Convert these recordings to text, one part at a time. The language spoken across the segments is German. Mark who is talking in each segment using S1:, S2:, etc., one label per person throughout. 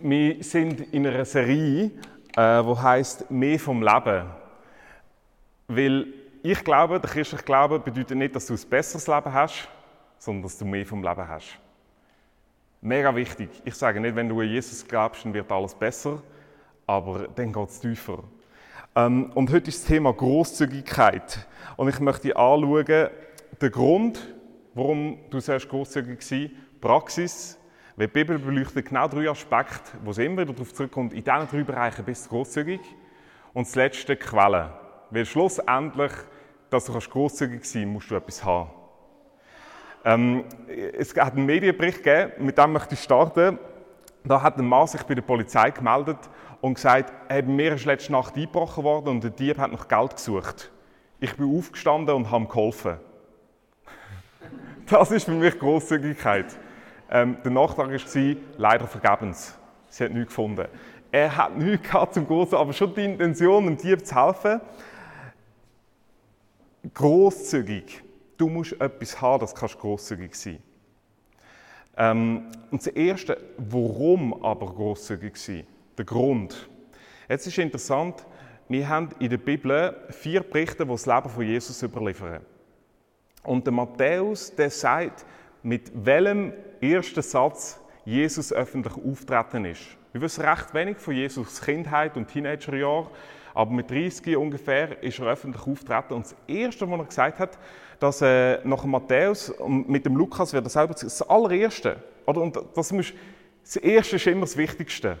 S1: Wir sind in einer Serie, äh, heißt Mehr vom Leben. Weil ich glaube, der christliche Glaube bedeutet nicht, dass du ein besseres Leben hast, sondern dass du mehr vom Leben hast. Mega wichtig. Ich sage nicht, wenn du an Jesus glaubst, dann wird alles besser, aber dann geht es tiefer. Ähm, und heute ist das Thema Großzügigkeit. Und ich möchte anschauen, den Grund, warum du zuerst großzügig warst, Praxis, weil die Bibel beleuchtet genau drei Aspekte, wo es immer wieder darauf zurückkommt, in diesen drei Bereichen bist du großzügig. Und das letzte, Quellen. Weil schlussendlich, dass du großzügig sein kannst, musst du etwas haben. Ähm, es hat einen Medienbericht gegeben, mit dem möchte ich starten. Da hat ein Mann sich bei der Polizei gemeldet und gesagt, hey, mir ist letzte Nacht eingebrochen worden und der Dieb hat noch Geld gesucht. Ich bin aufgestanden und habe ihm geholfen. Das ist für mich Großzügigkeit. Ähm, der Nachtrag war leider vergebens. Sie hat nichts gefunden. Er hat nichts gehabt zum Großen, aber schon die Intention, dem Dieb zu helfen. Großzügig. Du musst etwas haben, das kannst großzügig sein. Ähm, und das Erste, warum aber großzügig sein? Der Grund. Jetzt ist interessant, wir haben in der Bibel vier Berichte, die das Leben von Jesus überliefern. Und der Matthäus, der sagt, mit welchem ersten Satz Jesus öffentlich auftreten ist. Wir wissen recht wenig von Jesus Kindheit und Teenagerjahr, aber mit 30 ungefähr ist er öffentlich auftreten. Und das Erste, was er gesagt hat, dass äh, nach Matthäus und mit dem Lukas wird er selber das allererste, oder? Und das, muss, das Erste ist immer das Wichtigste.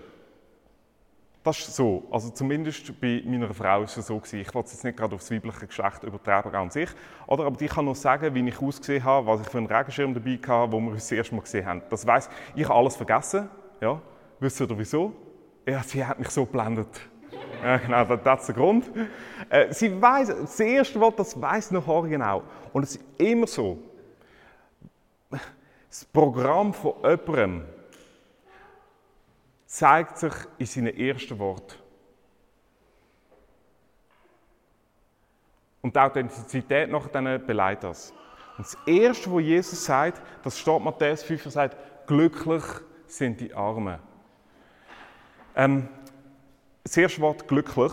S1: Das ist so. Also zumindest bei meiner Frau ist es so gewesen. Ich wollte es jetzt nicht gerade aufs weibliche Geschlecht übertragen an sich. Oder, aber ich kann nur sagen, wie ich ausgesehen habe, was ich für einen Regenschirm dabei hatte, wo wir uns das erste Mal gesehen haben. Das weiss ich habe alles vergessen. Ja. Wisst ihr wieso? Ja, sie hat mich so geblendet. Ja, genau, das, ist der Grund. Äh, sie weiß, das erste Wort, das weiß noch genau. Und es ist immer so. Das Programm von jemandem, zeigt sich in seinen ersten Worten. Und die Authentizität nach denen beleidigt das. Und das Erste, was Jesus sagt, das steht Matthäus 5, er sagt, glücklich sind die Armen. Ähm, das erste Wort glücklich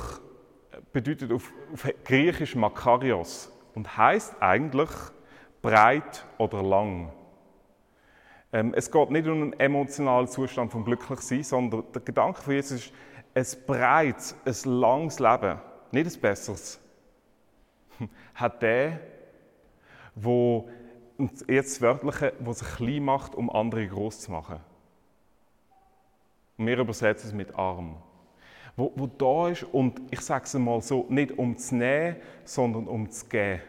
S1: bedeutet auf, auf Griechisch Makarios und heißt eigentlich breit oder lang. Ähm, es geht nicht um einen emotionalen Zustand vom Glücklichsein, sondern der Gedanke von Jesus ist, ein breites, ein langes Leben, nicht ein besseres, hat der, wo jetzt Wörtliche, wo sich klein macht, um andere groß zu machen. Und wir übersetzen es mit arm. Wo, wo da ist, und ich sage es einmal so, nicht um zu nehmen, sondern um zu geben.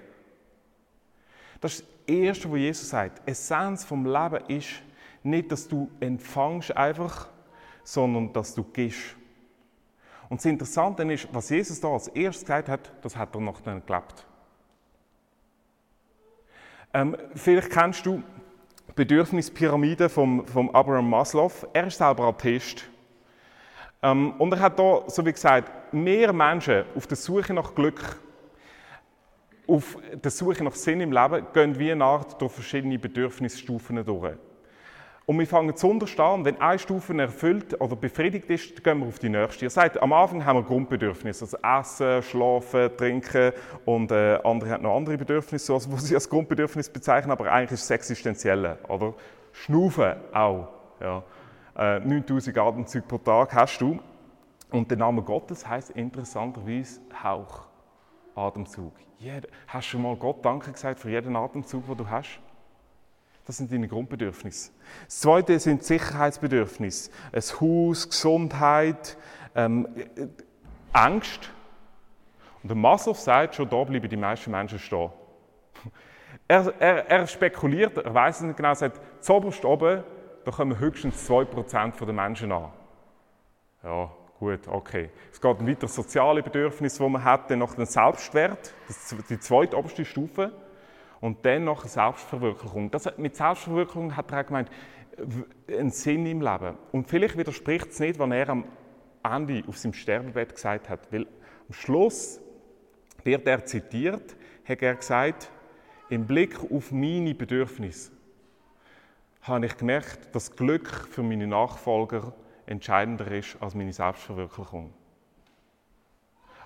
S1: Das ist Erste, was Jesus sagt, Essenz vom Leben ist nicht, dass du empfangst einfach, sondern dass du gibst. Und das Interessante ist, was Jesus da als erstes gesagt hat, das hat er noch dann gelebt. Ähm, vielleicht kennst du die Bedürfnispyramide von vom Abraham Maslow. Er ist selber Atheist. Ähm, und er hat da, so wie gesagt, mehr Menschen auf der Suche nach Glück auf der Suche nach Sinn im Leben gehen wir nach durch verschiedene Bedürfnisstufen durch. Und wir fangen zu unterstehen, wenn eine Stufe erfüllt oder befriedigt ist, gehen wir auf die nächste. Ihr sagt, am Anfang haben wir Grundbedürfnisse, also Essen, Schlafen, Trinken und äh, andere haben noch andere Bedürfnisse, also, die sie als Grundbedürfnis bezeichnen, aber eigentlich ist es existenzielle, oder? Schnaufen auch, ja. Äh, 9000 Atemzüge pro Tag hast du. Und der Name Gottes heißt interessanterweise Hauch. Atemzug. Hast du schon mal Gott Danke gesagt für jeden Atemzug, den du hast? Das sind deine Grundbedürfnisse. Das zweite sind Sicherheitsbedürfnisse. Ein Haus, Gesundheit, ähm, Angst. Und der Maslow sagt, schon da bleiben die meisten Menschen stehen. Er, er, er spekuliert, er weiß es nicht genau, er sagt, zuoberst oben, da kommen höchstens 2% der Menschen an. Ja, Gut, okay. Es geht weiter soziale Bedürfnisse, die man hat, dann noch den Selbstwert, das ist die zweite oberste Stufe, und dann noch eine Selbstverwirklichung. Das, mit Selbstverwirklichung hat er auch gemeint, einen Sinn im Leben. Und vielleicht widerspricht es nicht, was er am Ende auf seinem Sterbebett gesagt hat, weil am Schluss wird er zitiert, hat er gesagt, im Blick auf meine Bedürfnisse habe ich gemerkt, dass Glück für meine Nachfolger entscheidender ist als meine Selbstverwirklichung.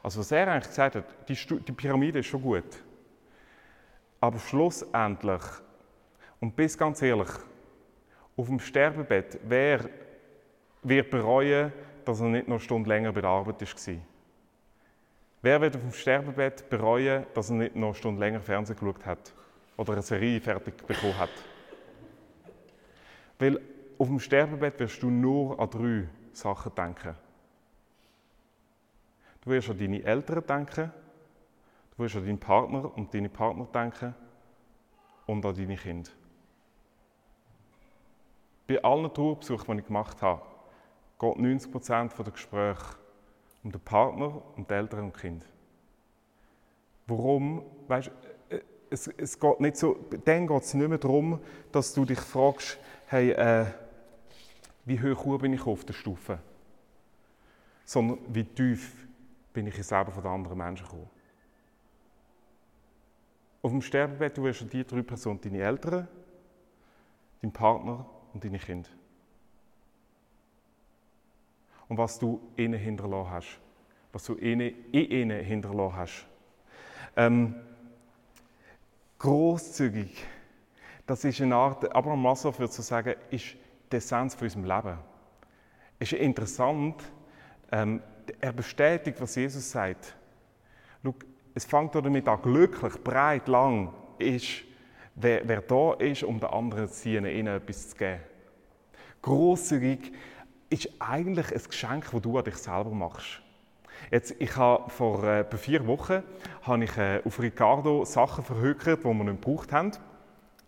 S1: Also was er eigentlich gesagt hat, die, die Pyramide ist schon gut. Aber schlussendlich, und bis ganz ehrlich, auf dem Sterbebett, wer wird bereuen, dass er nicht noch eine Stunde länger bei der Arbeit war? Wer wird auf dem Sterbebett bereuen, dass er nicht noch eine Stunde länger Fernsehen geschaut hat oder eine Serie fertig bekommen hat? Weil auf dem Sterbebett wirst du nur an drei Sachen denken. Du wirst an deine Eltern denken, du wirst an deinen Partner und deine Partner denken und an deine Kinder. Bei allen Tourbesuchen, die ich gemacht habe, geht 90% der Gespräche um den Partner, um die Eltern und Kinder. Warum? Weißt, äh, es, es geht nicht so, dann geht es nicht mehr darum, dass du dich fragst, hey, äh, wie hoch bin ich auf der Stufe? Sondern wie tief bin ich selber von den anderen Menschen gekommen. Auf dem Sterbebett wirst du die drei Personen, deine Eltern, dein Partner und deine Kinder. Und was du ihnen hinterlassen hast. Was du ihnen, in ihnen hinterlassen hast. Ähm, großzügig, das ist eine Art, Abraham Maslow würde so sagen, ist die Essenz von unserem Leben. Es ist interessant, ähm, er bestätigt, was Jesus sagt. Schau, es fängt damit an, glücklich, breit, lang ist, wer, wer da ist, um den anderen zu ziehen, ihnen etwas zu geben. Grosszügig ist eigentlich ein Geschenk, das du an dich selber machst. Jetzt, ich habe vor äh, vier Wochen habe ich, äh, auf Ricardo Sachen verhökert, die wir nicht gebraucht haben.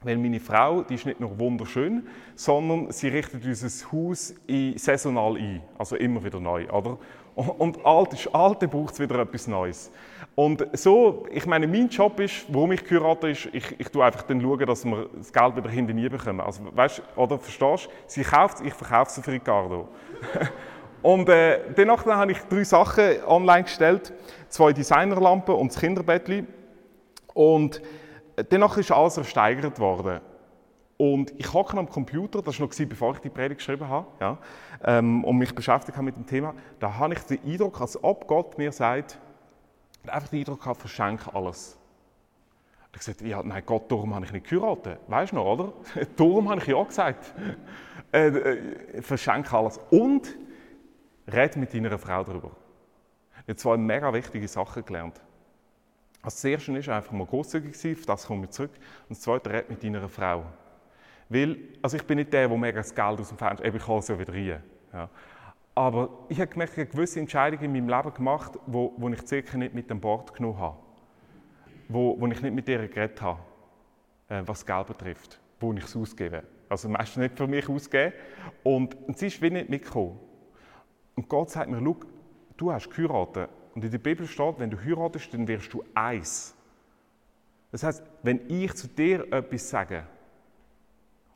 S1: Weil meine Frau, die ist nicht nur wunderschön, sondern sie richtet unser Haus saisonal ein. Also immer wieder neu, oder? Und alt ist alt, dann braucht es wieder etwas Neues. Und so, ich meine, mein Job ist, warum ich geheiratet ist, ich, ich tue einfach dann schauen, dass wir das Geld wieder hinten nie bekommen. Also, weißt oder verstehst du? Sie kauft es, ich verkaufe es für Ricardo. und äh, danach habe ich drei Sachen online gestellt: zwei Designerlampen und das Kinderbettli. Und danach ist alles ersteigert worden. Und ich hocke am Computer, das war noch bevor ich die Predigt geschrieben habe, ja, ähm, und mich beschäftigt habe mit dem Thema, da habe ich den Eindruck, als ob Gott mir sagt, einfach den Eindruck habe, verschenke alles. Und ich gesagt, ja, nein, Gott, darum habe ich nicht geheiratet. Weißt du noch, oder? darum habe ich ja gesagt. Äh, äh, verschenke alles. Und red mit deiner Frau darüber. Ich habe zwei mega wichtige Sachen gelernt. Also das erste ist einfach mal großzügig sein, auf das kommen wir zurück. Und das zweite, red mit deiner Frau. Weil, also ich bin nicht der, der mega das Geld aus dem Fenster, ich hole es ja wieder rein. Ja. Aber ich habe gemerkt, ich habe gewisse Entscheidungen in meinem Leben gemacht, wo, wo ich circa nicht mit dem Bord genommen habe. Wo, wo ich nicht mit ihr geredet habe, äh, was Geld betrifft, wo ich es ausgebe. Also meistens nicht für mich ausgeben. Und, und sie ist wie nicht mitgekommen. Und Gott sagt mir, schau, du hast geheiratet und in der Bibel steht, wenn du heiratest, dann wirst du eins. Das heißt, wenn ich zu dir etwas sage,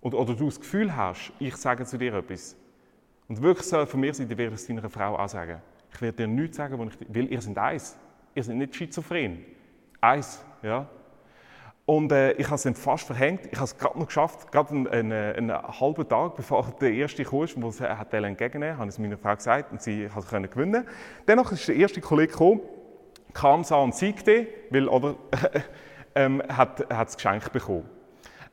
S1: oder, oder du das Gefühl hast, ich sage zu dir etwas, und wirklich soll von mir sein, dann werde ich es deiner Frau auch sagen. Ich werde dir nichts sagen, ich, weil ihr seid eins. Ihr seid nicht schizophren. Eins, ja. Und äh, ich habe es dann fast verhängt. Ich habe es gerade noch geschafft, gerade einen, einen, einen, halben Tag, bevor der erste kam, wo sie hat entgegennehmen habe ich es meiner Frau gesagt und sie hat es gewinnen. Dennoch ist der erste Kollege gekommen, kam, sah und siegte, weil, oder, ähm, hat, hat das Geschenk bekommen.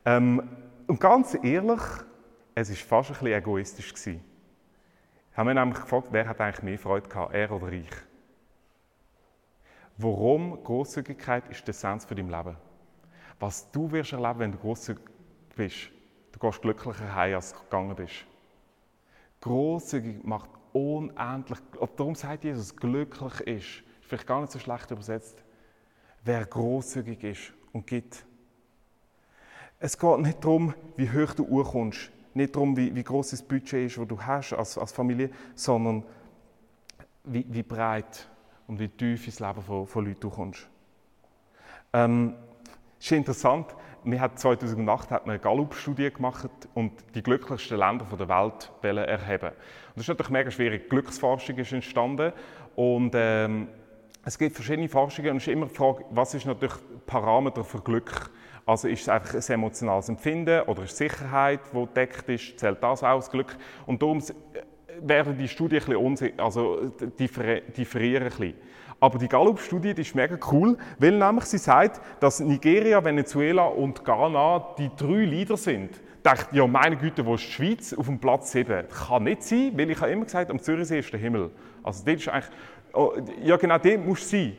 S1: Ähm, und ganz ehrlich, es war fast ein bisschen egoistisch. Gewesen. Habe mich nämlich gefragt, wer hat eigentlich mehr Freude gehabt, er oder ich? Warum Großzügigkeit ist der Essenz für dein Leben? Was du wirst erleben, wenn du großzügig bist. Du gehst glücklicher heim, als du gegangen bist. Großzügig macht unendlich, darum sagt Jesus, glücklich ist, ist vielleicht gar nicht so schlecht übersetzt, wer großzügig ist und gibt. Es geht nicht darum, wie hoch du urkommst, nicht darum, wie, wie groß das Budget ist, das du hast als, als Familie, sondern wie, wie breit und wie tief ins Leben von, von Leuten du kommst. Ähm, es ist interessant, wir hat 2008 hat eine Gallup-Studie gemacht und die glücklichsten Länder der Welt erheben. Und das ist natürlich mega schwierig. Glücksforschung ist entstanden und ähm, es gibt verschiedene Forschungen und es ist immer die Frage, was ist natürlich Parameter für Glück? Also ist es einfach ein emotionales Empfinden oder ist es Sicherheit, die deckt ist? Zählt das auch als Glück? Und darum werden die Studien ein bisschen also differieren ein bisschen. Aber die Gallup-Studie ist mega cool, weil nämlich sie sagt, dass Nigeria, Venezuela und Ghana die drei Leader sind. Ich dachte, ja meine Güte, wo ist die Schweiz auf dem Platz 7? Das kann nicht sein, weil ich habe immer gesagt, am Zürichsee ist der Himmel. Also dort ist eigentlich, oh, ja genau, dort musst du sein,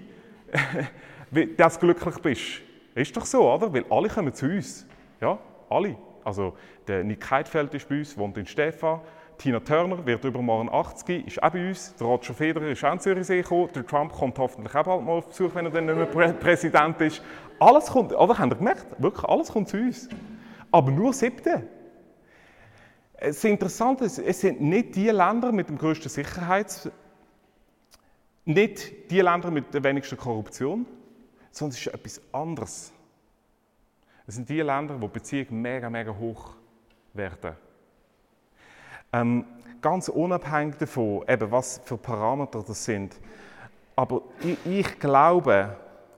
S1: dass du glücklich bist. Ist doch so, oder? Weil alle kommen zu uns. Ja, alle. Also der Nick Heidfeld ist bei uns, wohnt in Stefan. Tina Turner wird übermorgen 80, ist auch bei uns. Der Roger Federer ist auch in Zürichsee gekommen. Der Trump kommt hoffentlich auch bald mal auf Besuch, wenn er dann nicht mehr Prä Präsident ist. Alles kommt, oder habt ihr gemerkt? Wirklich, alles kommt zu uns. Aber nur siebte. Es ist interessant, es sind nicht die Länder mit dem größten Sicherheits... Nicht die Länder mit der wenigsten Korruption, sondern es ist etwas anderes. Es sind die Länder, wo Beziehungen mega, mega hoch werden. Ähm, ganz unabhängig davon, eben, was für Parameter das sind. Aber ich, ich glaube,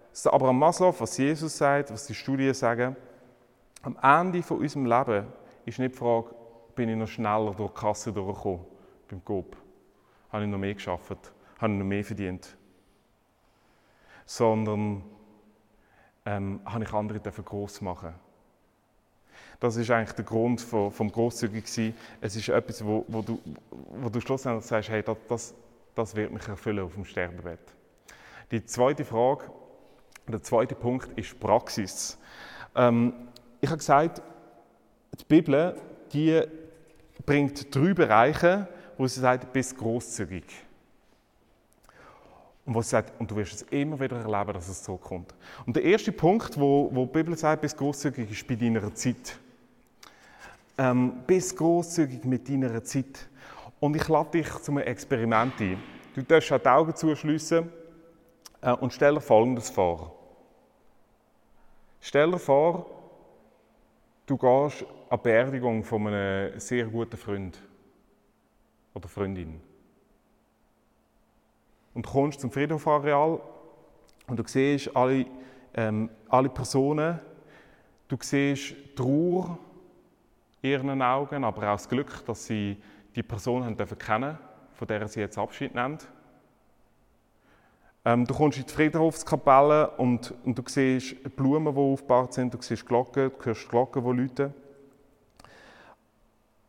S1: dass Abraham Maslow, was Jesus sagt, was die Studien sagen, am Ende von unserem Leben ist nicht die Frage, bin ich noch schneller durch die Kasse durchgekommen beim GOP? Habe ich noch mehr geschafft? Habe ich noch mehr verdient? Sondern ähm, habe ich andere groß machen das ist eigentlich der Grund vom, vom Grosszügig Es ist etwas, wo, wo, du, wo du schlussendlich sagst, hey, das, das, das wird mich erfüllen auf dem Sterbebett. Die zweite Frage, der zweite Punkt ist Praxis. Ähm, ich habe gesagt, die Bibel, die bringt drei Bereiche, wo sie sagt, bist großzügig. Und wo sie sagt, und du wirst es immer wieder erleben, dass es so kommt. Und der erste Punkt, wo, wo die Bibel sagt, bist großzügig, ist bei deiner Zeit. Ähm, bist großzügig mit deiner Zeit. Und ich lade dich zu einem Experiment ein. Du darfst auch die Augen zuschliessen äh, und stell dir Folgendes vor. Stell dir vor, du gehst an die Beerdigung von einem sehr guten Freund oder Freundin. Und kommst zum Friedhofareal und du siehst alle, ähm, alle Personen, du siehst Trauer, ihren Augen, aber auch das Glück, dass sie die Person haben dürfen kennen, von der sie jetzt Abschied nehmen. Ähm, du kommst in die Friedhofskapelle und, und du siehst Blumen, die aufgebaut sind, du siehst Glocken, du hörst Glocken, die läuten.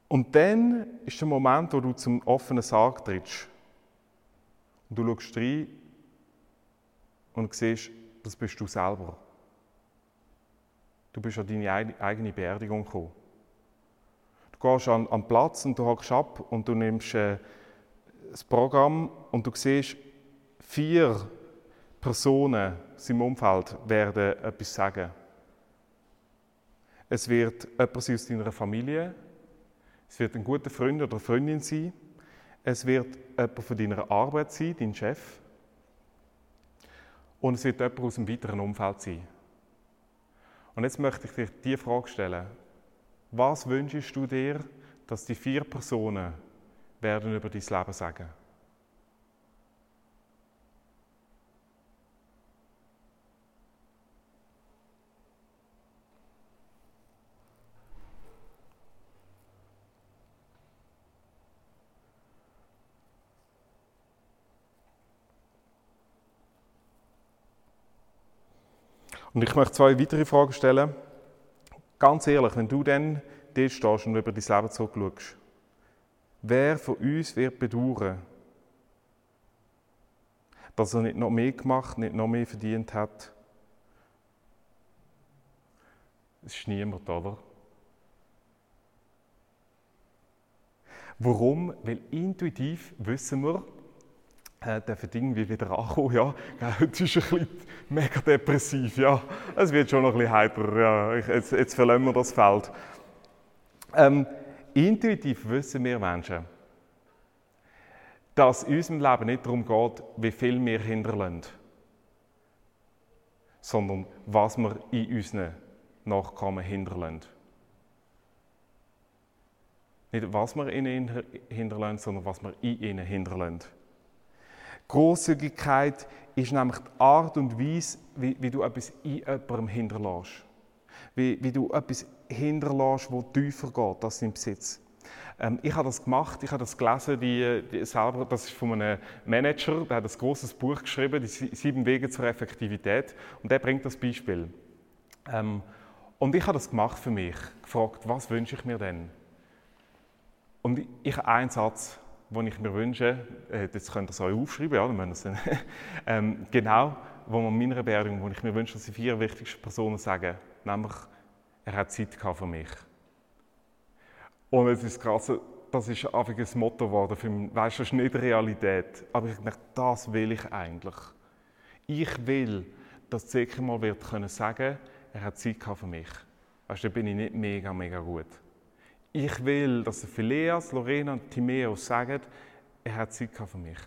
S1: Und dann ist der Moment, wo du zum offenen Sarg trittst. Und du schaust rein und siehst, das bist du selber. Du bist an deine eigene Beerdigung gekommen. Du gehst an, an den Platz und du hockst ab und du nimmst äh, das Programm und du siehst, vier Personen in seinem Umfeld werden etwas sagen. Es wird jemand sein aus deiner Familie, es wird ein guter Freund oder Freundin sein, es wird jemand von deiner Arbeit sein, dein Chef, und es wird jemand aus einem weiteren Umfeld sein. Und jetzt möchte ich dir die Frage stellen. Was wünschst du dir, dass die vier Personen werden über dein Leben sagen? Und ich möchte zwei weitere Fragen stellen. Ganz ehrlich, wenn du dann dort stehst und über dein Leben zurückschaust, wer von uns wird bedauern, dass er nicht noch mehr gemacht, nicht noch mehr verdient hat? Es ist niemand, oder? Warum? Weil intuitiv wissen wir, äh, dürfen irgendwie wieder ankommen. Ja, heute ist ein bisschen mega depressiv. Ja, es wird schon noch ein bisschen heiter. Ja, jetzt, jetzt verlassen wir das Feld. Ähm, intuitiv wissen wir Menschen, dass in unserem Leben nicht darum geht, wie viel wir hinterlassen, sondern was wir in unseren Nachkommen hinterlassen. Nicht was wir in ihnen hinterlassen, sondern was wir in ihnen hinterlassen. Großzügigkeit ist nämlich die Art und Weise, wie, wie du etwas in jemandem hinterlässt. Wie, wie du etwas hinterlässt, das tiefer geht als dein Besitz. Ähm, ich habe das gemacht, ich habe das gelesen, die, die selber, das ist von einem Manager, der hat ein großes Buch geschrieben, die sieben Wege zur Effektivität, und der bringt das Beispiel. Ähm, und ich habe das gemacht für mich, gefragt, was wünsche ich mir denn? Und ich habe einen Satz, den ich mir wünsche, äh, das könnt ihr so aufschreiben, ja, dann müssen es, ähm, genau, wo man meiner Beerdigung, wo ich mir wünsche, dass die vier wichtigsten Personen sagen, nämlich, er hat Zeit gehabt für mich. Und es ist krass, das ist einfach ein Motto geworden für mich. Weißt du, das ist nicht Realität. Aber ich denke, das will ich eigentlich. Ich will, dass Zeke mal wird können sagen, er hat Zeit gehabt für mich. Weißt du, da bin ich nicht mega, mega gut. Ich will, dass Phileas, Lorena und Timäus sagen, er hat Zeit für mich.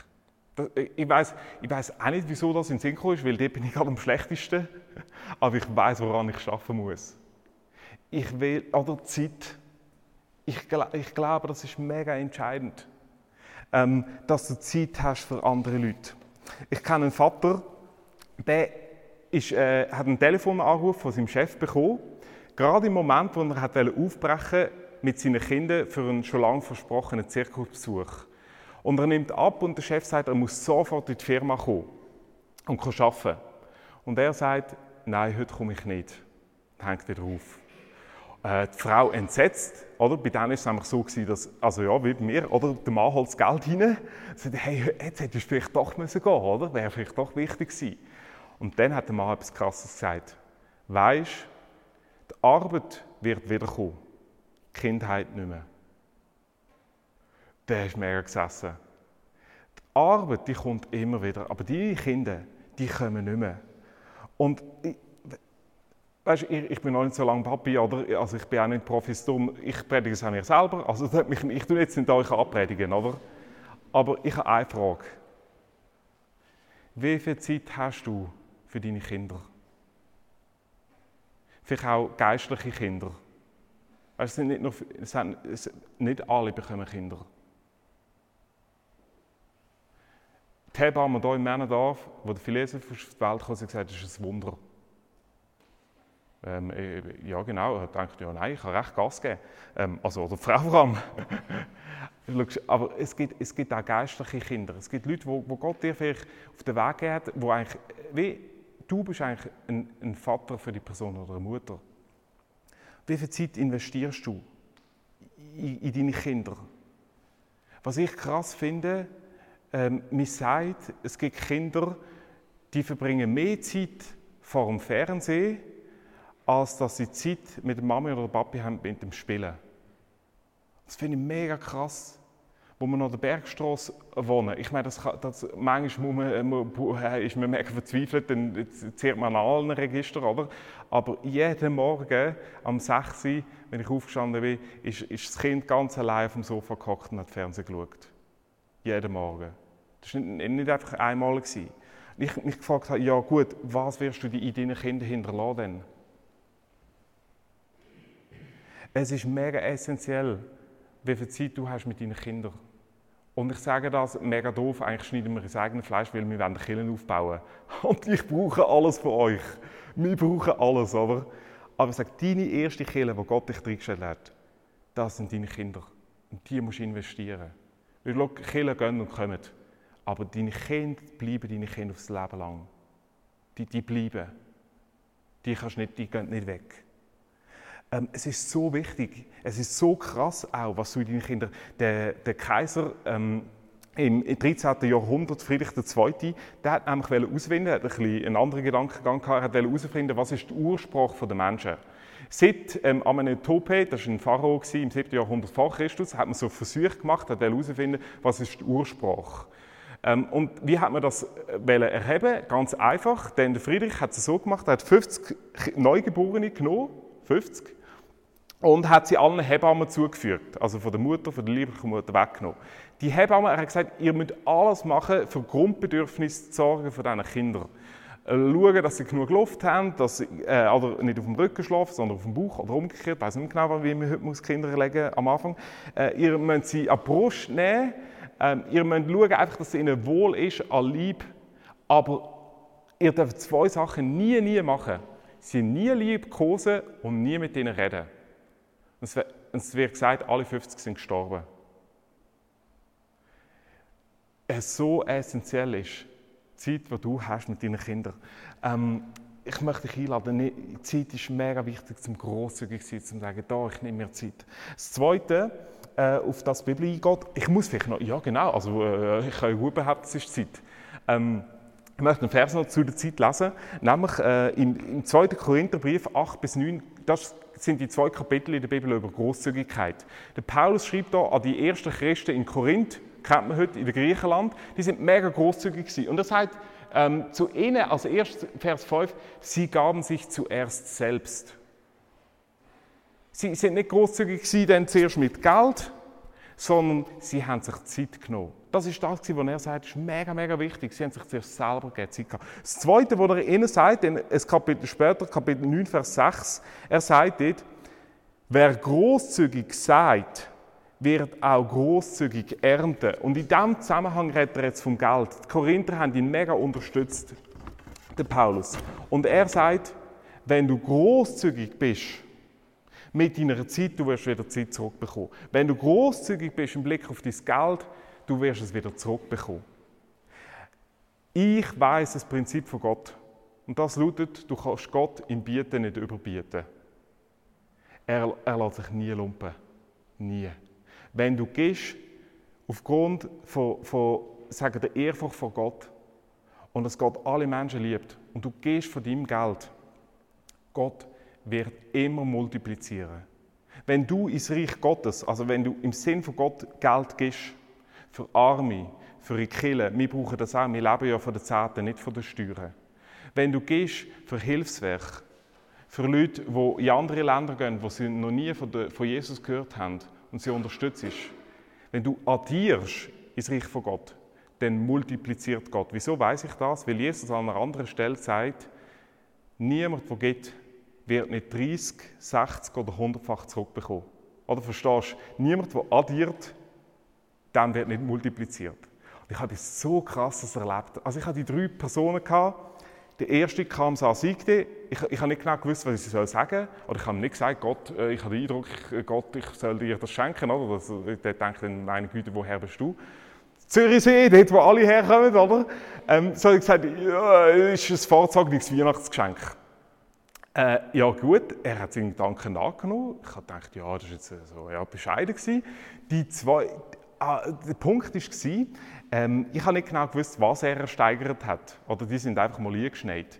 S1: Ich weiß ich auch nicht, wieso das in den Sinn ist, weil dort bin ich gerade am schlechtesten. Aber ich weiß, woran ich arbeiten muss. Ich will, oder Zeit. Ich, ich glaube, das ist mega entscheidend, ähm, dass du Zeit hast für andere Leute. Ich kenne einen Vater, der ist, äh, hat einen Telefonanruf von seinem Chef bekommen, gerade im Moment, wo er aufbrechen mit seinen Kindern für einen schon lange versprochenen Zirkusbesuch. Und er nimmt ab und der Chef sagt, er muss sofort in die Firma kommen und arbeiten. Und er sagt, nein, heute komme ich nicht. Hängt wieder auf. Äh, die Frau entsetzt, oder? Bei denen war es nämlich so gewesen, dass, also ja, wie bei mir, oder? Der Mann holt das Geld rein, sagt, hey, jetzt hättest du vielleicht doch müssen gehen, oder? Wäre vielleicht doch wichtig gewesen. Und dann hat der Mann etwas Krasses gesagt. Weisst, die Arbeit wird wiederkommen, Kindheit nicht mehr. Der ist mega gesessen. Die Arbeit, die kommt immer wieder, aber die Kinder, die kommen nicht mehr. Und ich, weißt, ich, ich bin noch nicht so lange Papi, oder? Also ich bin auch nicht Profis, darum, ich predige es auch mir selber. Also ich, ich tue jetzt nicht euch abpredigen, oder? Aber ich habe eine Frage. Wie viel Zeit hast du für deine Kinder. Vielleicht auch geistliche Kinder. Es sind nicht, nur, es sind, es, nicht alle bekommen Kinder. Die Hebamme hier im Männendorf, wo der Philese auf die Welt kam, hat gesagt, das ist ein Wunder. Ähm, äh, ja, genau. Er hat gedacht, ja, nein, ich kann recht Gas geben. Ähm, also, oder Frau Ram. Aber es gibt, es gibt auch geistliche Kinder. Es gibt Leute, wo Gott dir vielleicht auf den Weg geht, wo eigentlich wie Du bist eigentlich ein, ein Vater für die Person oder eine Mutter. Wie viel Zeit investierst du in, in deine Kinder? Was ich krass finde, ähm, man sagt, es gibt Kinder, die verbringen mehr Zeit vor dem Fernsehen, als dass sie Zeit mit der Mama oder Papi haben mit dem Spielen. Das finde ich mega krass wo wir an der Bergstraße wohnen. Ich meine, das, das, manchmal muss man, äh, ist man mega verzweifelt, dann zieht man an allen Registern, oder? Aber jeden Morgen am 6 Uhr, wenn ich aufgestanden bin, ist, ist das Kind ganz allein auf dem Sofa gehockt und hat Fernsehen geschaut. Jeden Morgen. Das war nicht, nicht einfach einmal. Gewesen. Ich mich gefragt habe, ja gut, was wirst du in deinen Kindern hinterlassen? Es ist mega essentiell, wie viel Zeit du hast mit deinen Kindern. Und ich sage das mega doof, eigentlich schneiden wir ins eigene Fleisch, weil wir wollen Killen aufbauen. Und ich brauche alles von euch. Wir brauchen alles, oder? Aber ich sage, deine erste Kille, die Gott dich reingestellt hat, das sind deine Kinder. Und die musst du investieren. Weil schau, Killen gehen und kommen. Aber deine Kinder bleiben deine Kinder aufs Leben lang. Die, die bleiben. Die, kannst nicht, die gehen nicht weg. Ähm, es ist so wichtig, es ist so krass auch, was du deinen Kindern, der, der Kaiser ähm, im 13. Jahrhundert, Friedrich II., der hat nämlich herausfinden, hat ein bisschen einen anderen Gedankengang gehabt, hat herausfinden, was ist der Ursprung der Menschen. Seit ähm, Amenhotep, das war ein Pharao im 7. Jahrhundert vor Christus, hat man so Versuche gemacht, hat herausfinden, was ist der Ursprung. Ähm, und wie hat man das äh, erheben? Ganz einfach, denn der Friedrich hat es so gemacht, er hat 50 Neugeborene genommen, 50, und hat sie allen Hebammen zugeführt, also von der Mutter, von der lieblichen Mutter weggenommen. Die Hebammen, hat gesagt, ihr müsst alles machen, für Grundbedürfnisse zu sorgen von diesen Kindern. Äh, schauen, dass sie genug Luft haben, dass sie äh, oder nicht auf dem Rücken schlafen, sondern auf dem Bauch oder umgekehrt. Ich weiß nicht genau, wie man heute Kinder legen am Anfang. Äh, ihr müsst sie an die Brust nehmen. Äh, ihr müsst schauen, einfach, dass es ihnen wohl ist, an Lieb. Aber ihr dürft zwei Sachen nie, nie machen. Sie nie lieb kosen und nie mit ihnen reden. Es wird gesagt, alle 50 sind gestorben. Es so essentiell ist, die Zeit, die du hast mit deinen Kindern. Ähm, ich möchte dich einladen, die Zeit ist mega wichtig, zum grosszügig sein, zum sagen, da, ich nehme mir Zeit. Das Zweite, äh, auf das die Bibel eingeht, ich muss vielleicht noch, ja genau, also äh, ich kann gut behaupten, es ist Zeit. Ähm, ich möchte einen Vers noch zu der Zeit lesen, nämlich äh, im, im 2. Korintherbrief 8 bis 9, das sind die zwei Kapitel in der Bibel über Großzügigkeit. Der Paulus schreibt da an die ersten Christen in Korinth, kennt man heute in Griechenland, die sind mega großzügig gewesen. Und er sagt ähm, zu ihnen, also erst Vers 5, sie gaben sich zuerst selbst. Sie sind nicht großzügig gewesen, dann zuerst mit Geld, sondern sie haben sich Zeit genommen. Das ist das, was er sagt, ist mega, mega wichtig. Sie haben sich zuerst selber gegeben, Zeit gehabt. Das Zweite, was er ihnen sagt, ein Kapitel später, Kapitel 9, Vers 6, er sagt dort, wer großzügig sagt, wird auch großzügig ernten. Und in diesem Zusammenhang redet er jetzt vom Geld. Die Korinther haben ihn mega unterstützt, der Paulus. Und er sagt, wenn du großzügig bist, mit deiner Zeit, du wirst wieder Zeit zurückbekommen. Wenn du großzügig bist im Blick auf dein Geld, du wirst es wieder zurückbekommen. Ich weiß das Prinzip von Gott. Und das lautet, du kannst Gott im Bieten nicht überbieten. Er, er lässt sich nie lumpen. Nie. Wenn du gehst, aufgrund von, von sagen, der Ehrfurcht vor Gott und dass Gott alle Menschen liebt und du gehst von deinem Geld, Gott wird immer multiplizieren. Wenn du ins Reich Gottes, also wenn du im Sinn von Gott Geld gibst, für Arme, für die Kirche, wir brauchen das auch, wir leben ja von den Zehnten, nicht von den Steuern. Wenn du gehst für Hilfswerk, für Leute, die in andere Länder gehen, wo sie noch nie von, Jesus gehört haben und sie unterstützt, wenn du addierst ins Reich von Gott, dann multipliziert Gott. Wieso weiß ich das? Weil Jesus an einer anderen Stelle sagt, niemand, der geht, wird nicht 30, 60 oder 100-fach zurückbekommen. Oder verstehst du? Niemand, der addiert, dann wird nicht multipliziert. Und ich habe das so krasses erlebt. Also ich hatte die drei Personen gehabt. Der erste kam so siegte. Ich, ich habe nicht genau gewusst, was ich sagen soll. Oder ich habe nicht gesagt, Gott, äh, ich habe den Eindruck, Gott, ich soll dir das schenken. Oder? Das, der denkt dann, meine Güte, woher bist du? Zürichsee, dort, wo alle herkommen, oder? Ähm, so habe ich gesagt, ja, ist ein vorzogenes Weihnachtsgeschenk. Äh, ja gut, er hat seinen Gedanken angenommen. Ich habe gedacht, ja, das war jetzt so ja, bescheiden. Gewesen. Die zwei, ah, der Punkt war, ähm, ich habe nicht genau gewusst, was er ersteigert hat. Oder die sind einfach mal eingeschneit.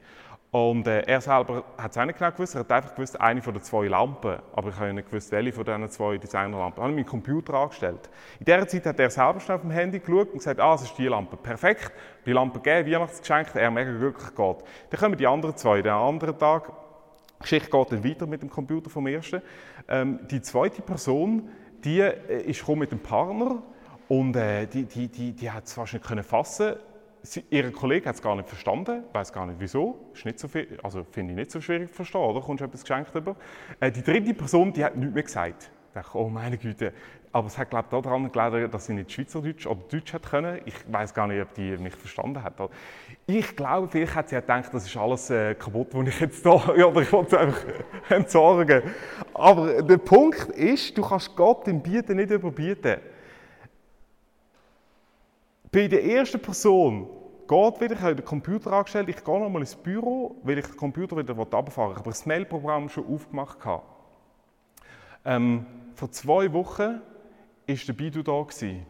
S1: Und äh, er selber hat es auch nicht genau gewusst. Er hat einfach gewusst, eine von den zwei Lampen. Aber ich habe nicht gewusst, welche von diesen zwei Designerlampen. Ich habe meinen Computer angestellt. In dieser Zeit hat er selber schnell auf dem Handy geschaut und gesagt, ah, es ist die Lampe. Perfekt. Die Lampe gegeben, Weihnachtsgeschenk, er mega glücklich geht. Dann kommen die anderen zwei. Den anderen Tag, die Geschichte geht dann weiter mit dem Computer vom ersten. Ähm, die zweite Person, die äh, ist mit dem Partner und äh, die, die, die, die hat es fast nicht fassen. Sie, ihre Kollege hat es gar nicht verstanden, weiß gar nicht wieso. Ist nicht so viel, also finde ich nicht so schwierig zu verstehen, oder? Kommst du etwas geschenkt über? Äh, die dritte Person, die hat nichts mehr gesagt. Ich dachte, oh meine Güte. Aber es hat, glaube ich, daran gelegen, dass sie nicht Schweizerdeutsch oder Deutsch hat können. Ich weiß gar nicht, ob die mich verstanden hat. Ich glaube, vielleicht hat sie gedacht, das ist alles äh, kaputt, was ich jetzt da, oder ich wollte es einfach entsorgen. Aber der Punkt ist, du kannst Gott im Bieten nicht überbieten. Bei der ersten Person geht wieder, ich habe den Computer angestellt, ich gehe nochmal ins Büro, weil ich den Computer wieder runterfahren will. Ich habe das Mailprogramm schon aufgemacht. Ähm, vor zwei Wochen war der Bidu da. Gewesen.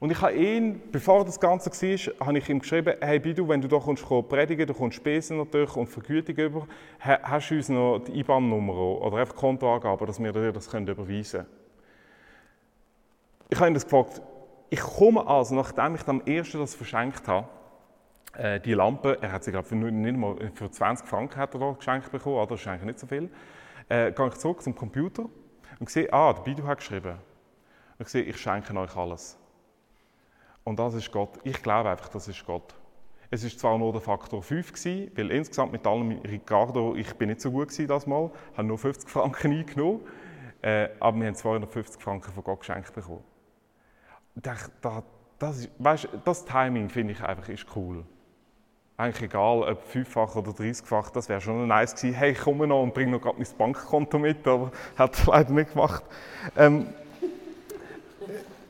S1: Und ich habe ihn, bevor das Ganze war, habe ich ihm geschrieben, hey Bidu, wenn du da kommst, predigen, du kommst Spesen natürlich und Vergütung über, hast du uns noch die IBAN-Nummer oder einfach Kontoangabe, dass wir dir das überweisen können. Ich habe ihn das gefragt, ich komme also, nachdem ich am ersten das verschenkt habe, äh, die Lampe, er hat sie glaube für, nicht mal, für 20 Franken hat er geschenkt bekommen, oder? das ist eigentlich nicht so viel, äh, gehe ich zurück zum Computer und sehe, ah, der Bidu hat geschrieben. Und ich sehe, ich schenke euch alles. Und das ist Gott. Ich glaube einfach, das ist Gott. Es ist zwar nur der Faktor 5 gewesen, weil insgesamt mit allem Ricardo, ich bin nicht so gut gewesen das Mal, habe nur 50 Franken eingenommen, äh, aber wir haben 250 Franken von Gott geschenkt bekommen das, das, weißt, das Timing finde ich einfach ist cool. eigentlich egal, ob fünffach oder 30-fach, das wäre schon nice gewesen. Hey, ich komme noch und bringe noch gerade mein Bankkonto mit, aber hat es leider nicht gemacht. Ähm,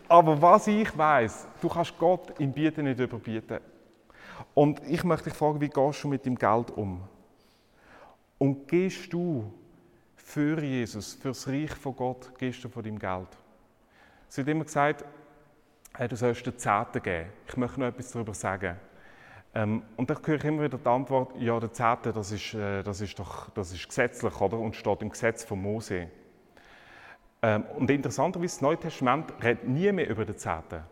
S1: aber was ich weiß, du kannst Gott im Bieten nicht überbieten. Und ich möchte dich fragen, wie gehst du mit dem Geld um? Und gehst du für Jesus, für das Reich von Gott, gehst du von deinem Geld? Es wird immer gesagt, hey, du sollst den Zehnten geben. Ich möchte noch etwas darüber sagen. Ähm, und da höre ich immer wieder die Antwort, ja, der Zehnte, das ist, äh, das ist doch das ist gesetzlich, oder? Und steht im Gesetz von Mose. Ähm, und interessanterweise, das Neue Testament redet nie mehr über den Zehnten.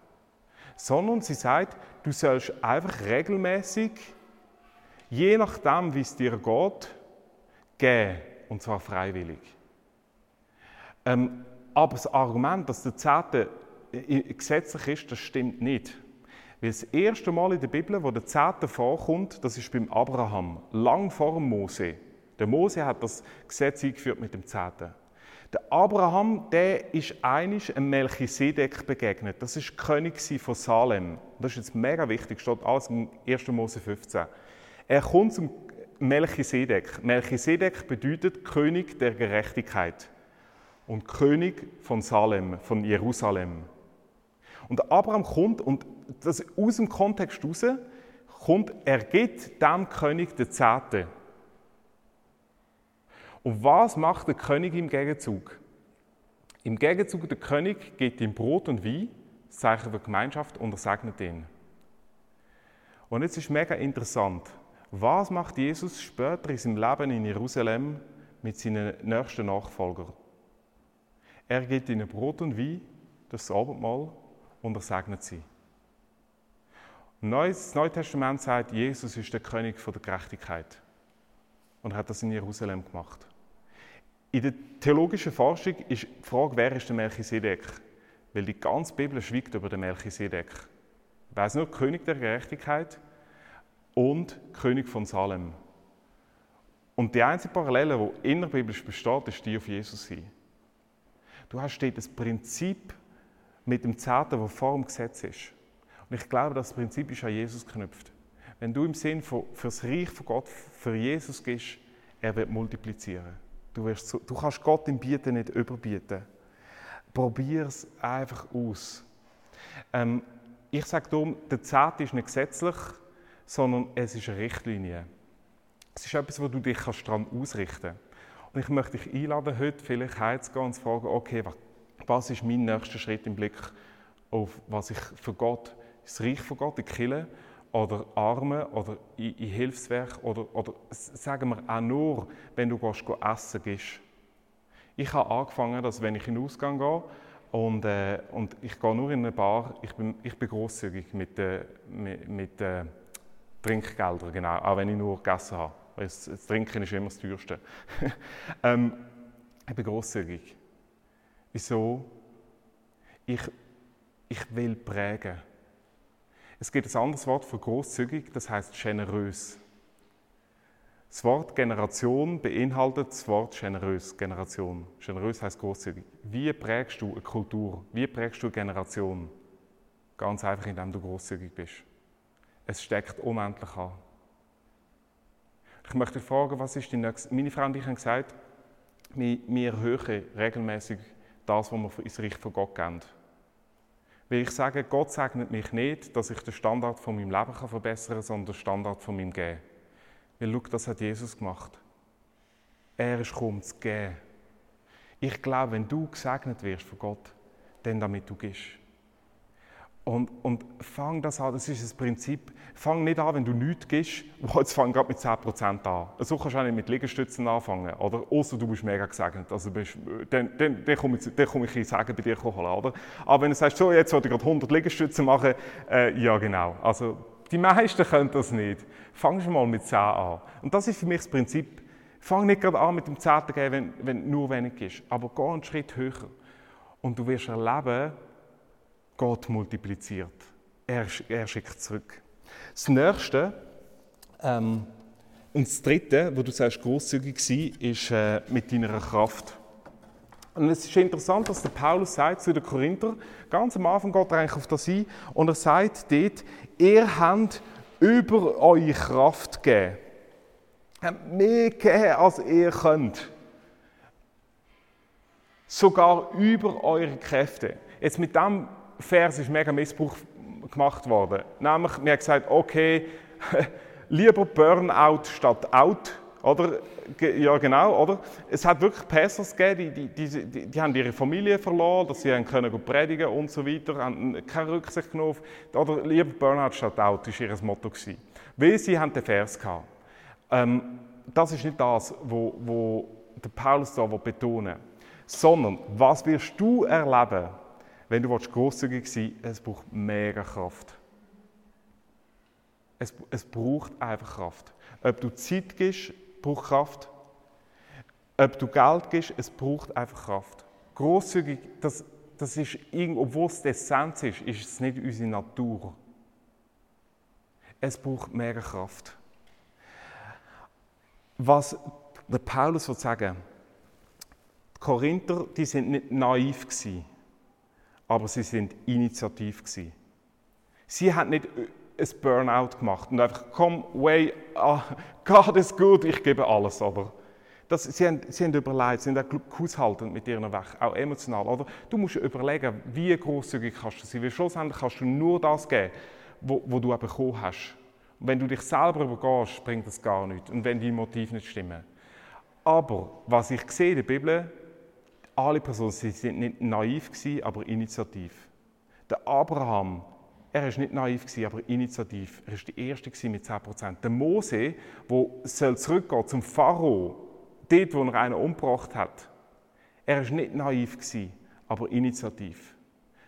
S1: Sondern sie sagt, du sollst einfach regelmäßig, je nachdem, wie es dir geht, geben. Und zwar freiwillig. Ähm, aber das Argument, dass der Zehnte gesetzlich ist, das stimmt nicht. Weil das erste Mal in der Bibel, wo der Zehnte vorkommt, das ist beim Abraham, lang vor dem Mose. Der Mose hat das Gesetz eingeführt mit dem Zehnten. Der Abraham, der ist einig einem Melchisedek begegnet. Das ist König von Salem. Das ist jetzt mega wichtig, steht alles im 1. Mose 15. Er kommt zum Melchisedek. Melchisedek bedeutet König der Gerechtigkeit und König von Salem, von Jerusalem. Und Abraham kommt und das aus dem Kontext heraus kommt, er gibt dem König den Zehnten. Und was macht der König im Gegenzug? Im Gegenzug der König gibt ihm Brot und Wein, das Zeichen der Gemeinschaft, und er segnet ihn. Und jetzt ist mega interessant. Was macht Jesus später in seinem Leben in Jerusalem mit seinen nächsten Nachfolgern? Er gibt ihnen Brot und Wein, das Abendmahl, und er segnet sie. Das Neue Testament sagt, Jesus ist der König der Gerechtigkeit. Und er hat das in Jerusalem gemacht. In der theologischen Forschung ist die Frage, wer ist der Melchisedek? Weil die ganze Bibel schweigt über den Melchisedek. Er ist nur König der Gerechtigkeit und König von Salem. Und die einzige Parallele, die innerbiblisch besteht, ist die auf Jesus hin. Du hast dort das Prinzip mit dem Zehnten, das vor dem Gesetz ist. Und ich glaube, das Prinzip ist an Jesus geknüpft. Wenn du im Sinn von, für das Reich von Gott, für Jesus gehst, er wird multiplizieren. Du, wirst, du kannst Gott im Bieten nicht überbieten. Probier es einfach aus. Ähm, ich sage darum, der Zehnte ist nicht gesetzlich, sondern es ist eine Richtlinie. Es ist etwas, wo du dich daran ausrichten kannst. Und ich möchte dich einladen, heute vielleicht heimzugehen und zu fragen, okay, was ist mein nächster Schritt im Blick auf, was ich für Gott, das Reich von Gott, in Kirche oder Arme oder in, in Hilfswerk oder, oder sagen wir auch nur, wenn du gehst, gehst essen gehst. Ich habe angefangen, dass wenn ich in den Ausgang gehe und, äh, und ich gehe nur in eine Bar, ich bin, ich bin grosszügig mit, äh, mit äh, Trinkgeldern, genau, auch wenn ich nur gegessen habe. Das, das Trinken ist immer das teuerste. ähm, ich bin grosszügig. Wieso? Ich, ich will prägen. Es gibt ein anderes Wort für großzügig, das heißt generös. Das Wort Generation beinhaltet das Wort generös, Generation. Generös heißt großzügig. Wie prägst du eine Kultur? Wie prägst du eine Generation? Ganz einfach, indem du großzügig bist. Es steckt unendlich an. Ich möchte fragen, was ist die nächste? Meine Frau und ich haben gesagt, wir, wir erhöhen regelmäßig das, was wir ins Reich von Gott geben. Weil ich sage, Gott segnet mich nicht, dass ich den Standard von meinem Leben verbessern kann, sondern den Standard von meinem Gehen. Weil, schau, das hat Jesus gemacht. Er ist gekommen, zu geben. Ich glaube, wenn du gesegnet wirst von Gott, dann damit du gehst. Und, und fang das an, das ist das Prinzip. Fang nicht an, wenn du nichts gibst, jetzt fang gerade mit 10% an. So kannst du auch nicht mit Liegestützen anfangen, oder? Außer du bist mega gesegnet. Also bist, dann, dann, dann komme ich, komme ich ein Sagen bei dir holen, oder? Aber wenn du sagst, so, jetzt wollte ich gerade 100 Liegestützen machen, äh, ja genau. Also die meisten können das nicht. Fang schon mal mit 10 an. Und das ist für mich das Prinzip. Fang nicht gerade an mit dem 10. geben, wenn, wenn nur wenig ist, aber geh einen Schritt höher. Und du wirst erleben, Gott multipliziert. Er, er schickt zurück. Das Nächste ähm, und das Dritte, wo du sagst, großzügig sein, ist äh, mit deiner Kraft. Und es ist interessant, dass der Paulus sagt zu den Korinther, ganz am Anfang geht er eigentlich auf das ein, und er sagt dort, ihr habt über eure Kraft gegeben. Mehr gegeben, als ihr könnt. Sogar über eure Kräfte. Jetzt mit diesem Vers ist mega Missbrauch gemacht worden. Nämlich, wir haben gesagt, okay, lieber Burnout statt Out. Oder? Ja, genau, oder? Es hat wirklich Pastors gegeben, die, die, die, die, haben ihre Familie verloren, dass sie haben können predigen und so weiter, haben keine Rücksicht genommen. Oder lieber Burnout statt Out, war ihr Motto. Gewesen. Weil sie haben den Vers gehabt. Ähm, das ist nicht das, wo, wo der Paulus da betonen will. Sondern, was wirst du erleben, wenn du großzügig sein willst? Es braucht mega Kraft. Es, es braucht einfach Kraft. Ob du Zeit gibst, braucht Kraft. Ob du Geld gibst, es braucht einfach Kraft. Großzügig, das, das ist, obwohl es die Essenz ist, ist es nicht unsere Natur. Es braucht mega Kraft. Was der Paulus will sagen, die Korinther, die sind nicht naiv gewesen, aber sie sind initiativ gewesen. Sie haben nicht ein Burnout gemacht und einfach, komm, way, ah, God ist gut, ich gebe alles, oder? Das, sie, haben, sie haben überlegt, sie sind auch haushaltend mit ihren Weg, auch emotional, oder? Du musst überlegen, wie großzügig kannst du sein, weil schlussendlich kannst du nur das geben, was du bekommen hast. Und wenn du dich selber übergehst, bringt das gar nichts. Und wenn die Motive nicht stimmen. Aber was ich sehe in der Bibel, alle Personen sie sind nicht naiv gewesen, aber initiativ. Der Abraham er war nicht naiv, aber initiativ. Er war der Erste mit 10%. Der Mose, der zurückgehen zum Pharao, dort, wo er einen umgebracht hat, er war nicht naiv, aber initiativ.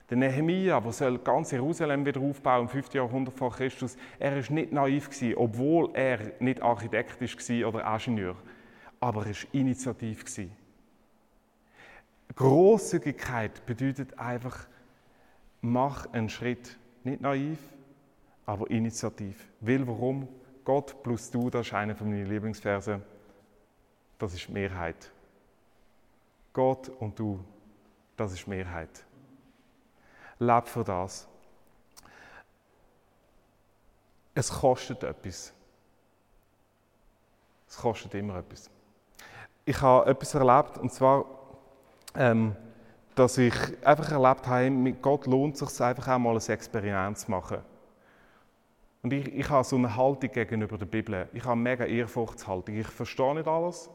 S1: Der Nehemia, der ganz Jerusalem wieder aufbauen im 5. Jahrhundert vor Christus, er war nicht naiv, obwohl er nicht Architekt war oder Ingenieur. Aber er war initiativ. Großzügigkeit bedeutet einfach, mach einen Schritt nicht naiv, aber initiativ. Will warum? Gott plus du, das ist einer von meinen Lieblingsversen. Das ist Mehrheit. Gott und du, das ist Mehrheit. Leb für das. Es kostet etwas. Es kostet immer etwas. Ich habe etwas erlebt, und zwar, ähm, dass ich einfach erlebt habe, mit Gott lohnt es sich einfach auch mal ein Experiment zu machen. Und ich, ich habe so eine Haltung gegenüber der Bibel. Ich habe eine mega Ehrfurchtshaltung. Ich verstehe nicht alles,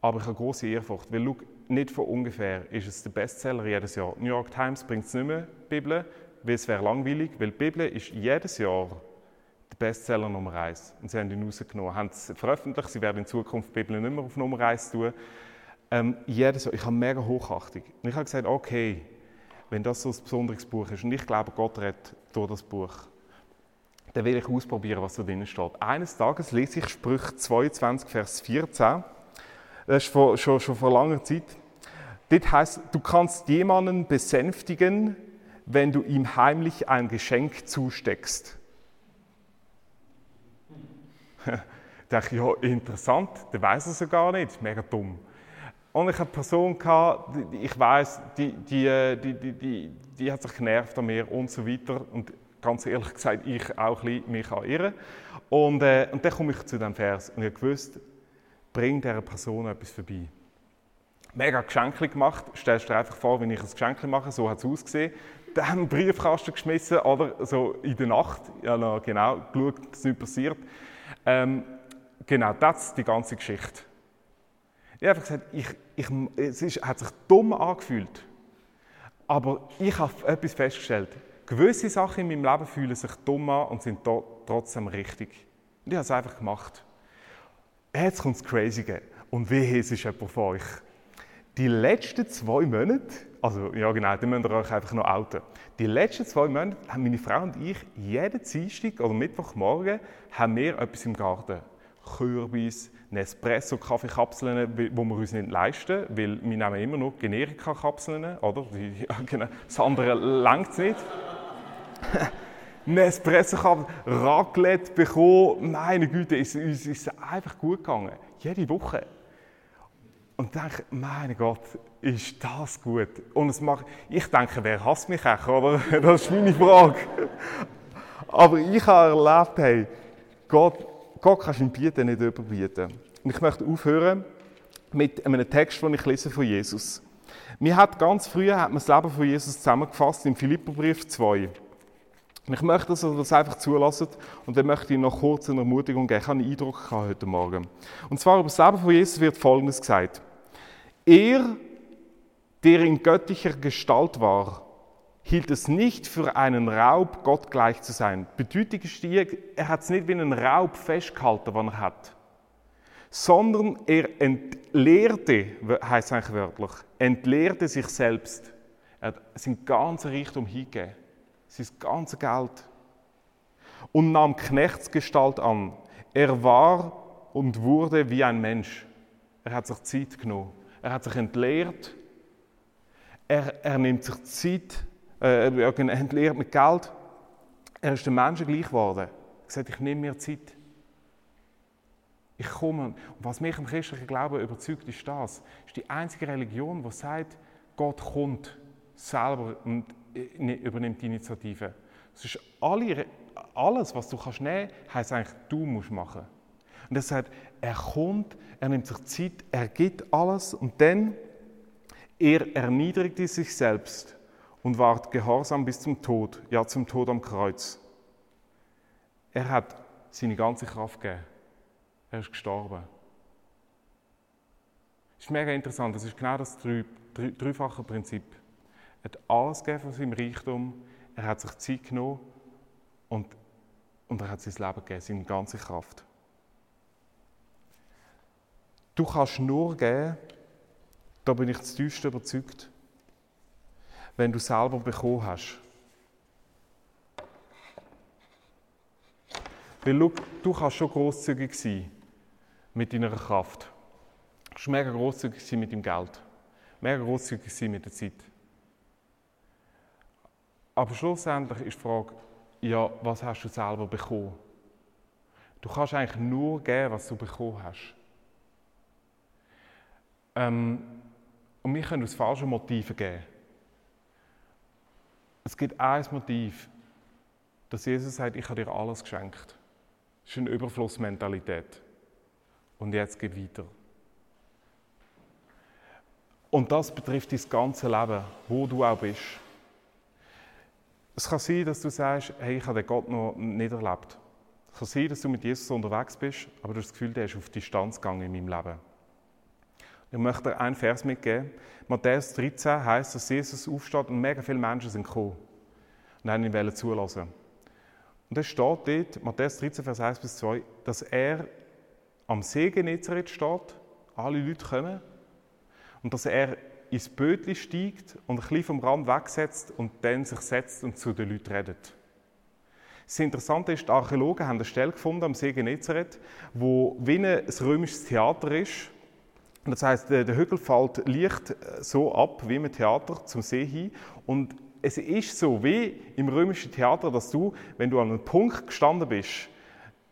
S1: aber ich habe große Ehrfurcht. Weil, schau, nicht von ungefähr ist es der Bestseller jedes Jahr. New York Times bringt es nicht mehr, Bibel, weil es wäre langweilig, weil die Bibel ist jedes Jahr der Bestseller Nummer eins. Und sie haben ihn rausgenommen, haben es veröffentlicht, sie werden in Zukunft die Bibel nicht mehr auf Nummer eins tun. Ähm, jedes Jahr, ich habe mega Hochachtung. Und ich habe gesagt, okay, wenn das so ein besonderes Buch ist, und ich glaube, Gott redet durch das Buch, dann will ich ausprobieren, was da drin steht. Eines Tages lese ich Sprüche 22, Vers 14. Das ist vor, schon, schon vor langer Zeit. Dort heißt, du kannst jemanden besänftigen, wenn du ihm heimlich ein Geschenk zusteckst. da dachte ich, ja, interessant, der weiß es ja gar nicht, mega dumm. Und ich hatte eine Person, gehabt, die, ich weiß, die, die, die, die, die, hat sich genervt an mir und so weiter. Und ganz ehrlich gesagt, ich auch ein bisschen mich an ihr. Und, äh, und dann komme ich zu dem Vers und ich wusste, bring dieser Person etwas vorbei. Mega Geschenke gemacht. Stellst dir einfach vor, wenn ich ein Geschenk mache, so hat es ausgesehen. Dann einen Briefkasten geschmissen, oder so in der Nacht, ja, genau, geschaut, dass nichts passiert. Ähm, genau, das ist die ganze Geschichte. Ich habe einfach gesagt, ich, ich, es ist, hat sich dumm angefühlt. Aber ich habe etwas festgestellt. Gewisse Sachen in meinem Leben fühlen sich dumm an und sind trotzdem richtig. Und ich habe es einfach gemacht. Jetzt kommt das Crazy. Und wie es ist jemand von euch. Die letzten zwei Monate, also ja genau, dann müsst ihr euch einfach noch outen. Die letzten zwei Monate haben meine Frau und ich jeden Dienstag oder Mittwochmorgen haben wir etwas im Garten. Kürbis, Nespresso-Kaffeekapseln, die wir uns nicht leisten, weil wir nehmen immer nur Generika-Kapseln, oder? Genau. Das andere langt es nicht. Nespresso-Kapseln, Raclette bekommen, meine Güte, ist, ist einfach gut gegangen. Jede Woche. Und ich denke, mein Gott, ist das gut. Und es macht, ich denke, wer hasst mich auch, oder? Das ist meine Frage. Aber ich habe erlebt, hey, Gott, Gott kannst du ihm bieten, nicht überbieten. Und ich möchte aufhören mit einem Text, den ich lese von Jesus. Mir hat ganz früher hat man das Leben von Jesus zusammengefasst im Philipperbrief 2. Und ich möchte, dass ihr das einfach zulässt und dann möchte ich noch kurz eine Ermutigung geben. Ich habe einen Eindruck heute Morgen. Und zwar über das Leben von Jesus wird Folgendes gesagt. Er, der in göttlicher Gestalt war, hielt es nicht für einen Raub, Gott gleich zu sein. Bedeutung ist die, er hat es nicht wie einen Raub festgehalten, was er hat, sondern er entleerte, heißt eigentlich wörtlich, entleerte sich selbst. Er hat sein ganzes Reichtum hingegeben sein ganzes Geld und nahm Knechtsgestalt an. Er war und wurde wie ein Mensch. Er hat sich Zeit genommen. Er hat sich entleert. Er, er nimmt sich Zeit, äh, entleert mit Geld. Er ist den Menschen gleich geworden. Er hat gesagt, ich nehme mir Zeit. Ich komme. Und was mich im christlichen Glauben überzeugt, ist das. Es ist die einzige Religion, die sagt, Gott kommt selber und übernimmt die Initiative. Das ist alle, alles, was du kannst nehmen kannst, heisst eigentlich, du musst machen. Und er sagt, er kommt, er nimmt sich Zeit, er gibt alles und dann, er erniedrigte sich selbst und ward gehorsam bis zum Tod, ja zum Tod am Kreuz. Er hat seine ganze Kraft gegeben. Er ist gestorben. Das ist mega interessant, das ist genau das dreifache Prinzip. Er hat alles gegeben von seinem Reichtum. Er hat sich Zeit genommen und, und er hat sein Leben gegeben, seine ganze Kraft. Du kannst nur geben, da bin ich zutiefst überzeugt, wenn du selber bekommen hast. Weil schau, du kannst schon grosszügig sein mit deiner Kraft. Du kannst mega grosszügig sein mit deinem Geld. Mega grosszügig sein mit der Zeit. Aber schlussendlich ist die Frage, ja, was hast du selber bekommen? Du kannst eigentlich nur geben, was du bekommen hast. Ähm, und wir können aus falschen Motiven geben. Es gibt ein Motiv, dass Jesus sagt, ich habe dir alles geschenkt. Das ist eine Überflussmentalität. Und jetzt geht weiter. Und das betrifft dein ganze Leben, wo du auch bist. Es kann sein, dass du sagst, hey, ich habe den Gott noch nicht erlebt. Es kann sein, dass du mit Jesus unterwegs bist, aber du hast das Gefühl, der ist auf Distanz gegangen in meinem Leben. Ich möchte dir einen Vers mitgeben. Matthäus 13 heißt, dass Jesus aufsteht und mega viele Menschen sind gekommen und haben ihn zulassen. Und es steht dort, Matthäus 13, Vers 1 bis 2, dass er am See Genezareth steht, alle Leute kommen, und dass er ins Bötli steigt und ein bisschen vom Rand wegsetzt und dann sich setzt und zu den Leuten redet. Das Interessante ist, die Archäologen haben eine Stelle gefunden am See Genezareth, wo wie ein römisches Theater ist. Das heißt, der Hügel fällt leicht äh, so ab wie im Theater zum See hin. Und es ist so wie im römischen Theater, dass du, wenn du an einem Punkt gestanden bist,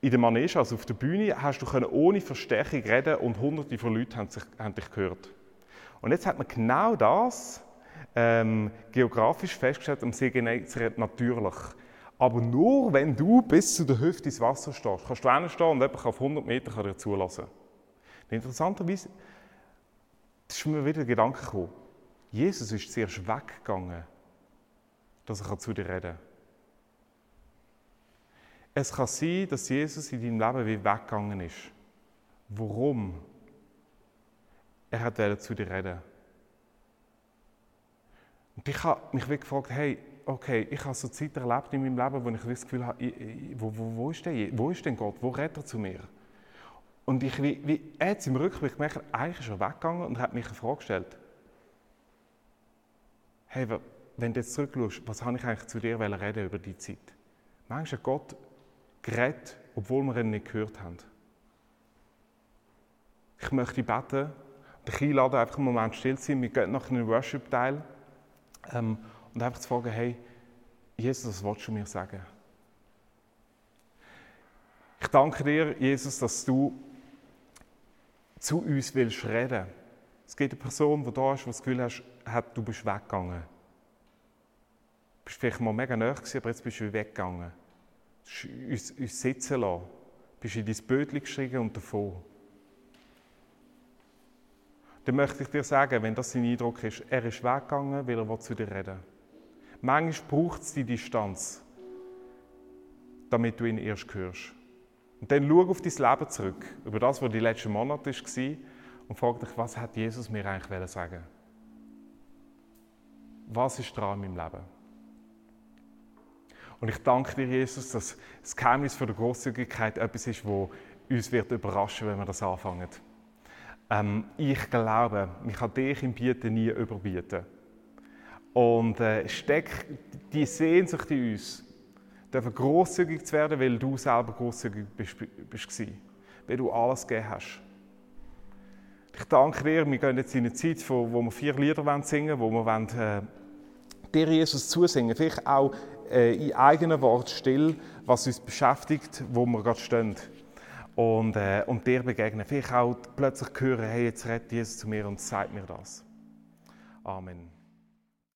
S1: in der Manege, also auf der Bühne, hast du ohne Verstärkung reden und hunderte von Leuten haben, sich, haben dich gehört. Und jetzt hat man genau das ähm, geografisch festgestellt am See Genezareth natürlich. Aber nur, wenn du bis zu der Hüfte ins Wasser stehst. Kannst du stehen und jemand auf 100 Meter kann dir zulassen. Interessanterweise, das ist mir wieder der Gedanke gekommen. Jesus ist zuerst weggegangen, dass er zu dir reden kann. Es kann sein, dass Jesus in deinem Leben wie weggegangen ist. Warum? Er hat zu dir reden. Und ich habe mich gefragt, hey, okay, ich habe so Zeit erlebt in meinem Leben, wo ich das Gefühl habe, wo, wo, wo, ist der, wo ist denn Gott? Wo redet er zu mir? Und ich, wie, wie, jetzt im Rückblick gemerkt, eigentlich ist er weggegangen und hat mich eine Frage gestellt. Hey, wenn du jetzt zurückschaust, was habe ich eigentlich zu dir reden über die Zeit? Manchmal hat Gott geredet, obwohl wir ihn nicht gehört haben. Ich möchte beten, dich einladen, einfach einen Moment still zu sein. Wir gehen nach einem Worship-Teil. Ähm, und einfach zu fragen, hey, Jesus, was willst du mir sagen? Ich danke dir, Jesus, dass du zu uns willst reden. Es gibt eine Person, die da ist, die das Gefühl hast, hat, du bist weggegangen. Du bist vielleicht mal mega nahe gewesen, aber jetzt bist du weggegangen. uns, uns sitzen lassen. Bist in dein Bötchen gestiegen und davon. Dann möchte ich dir sagen, wenn das dein Eindruck ist, er ist weggegangen, weil er zu dir reden will. Manchmal braucht es die Distanz, damit du ihn erst hörst. Und dann schau auf dein Leben zurück, über das, was die letzten Monate war, und frag dich, was hat Jesus mir eigentlich sagen Was ist dran in meinem Leben? Und ich danke dir, Jesus, dass das Geheimnis der Großzügigkeit etwas ist, das uns wird überraschen wenn wir das anfangen. Ähm, ich glaube, ich kann dich im Bieten nie überbieten. Und äh, steck die Sehnsucht in uns, dürfen großzügig zu werden, weil du selber großzügig bist, bist, weil du alles gegeben hast. Ich danke dir, wir gehen jetzt in eine Zeit, wo wir vier Lieder singen wollen, wo wir wollen, äh, dir Jesus zusingen, vielleicht auch äh, in eigenen Worten still, was uns beschäftigt, wo wir gerade stehen. Und, äh, und dir begegnen. Vielleicht auch plötzlich hören, hey, jetzt redet Jesus zu mir und sagt mir das. Amen.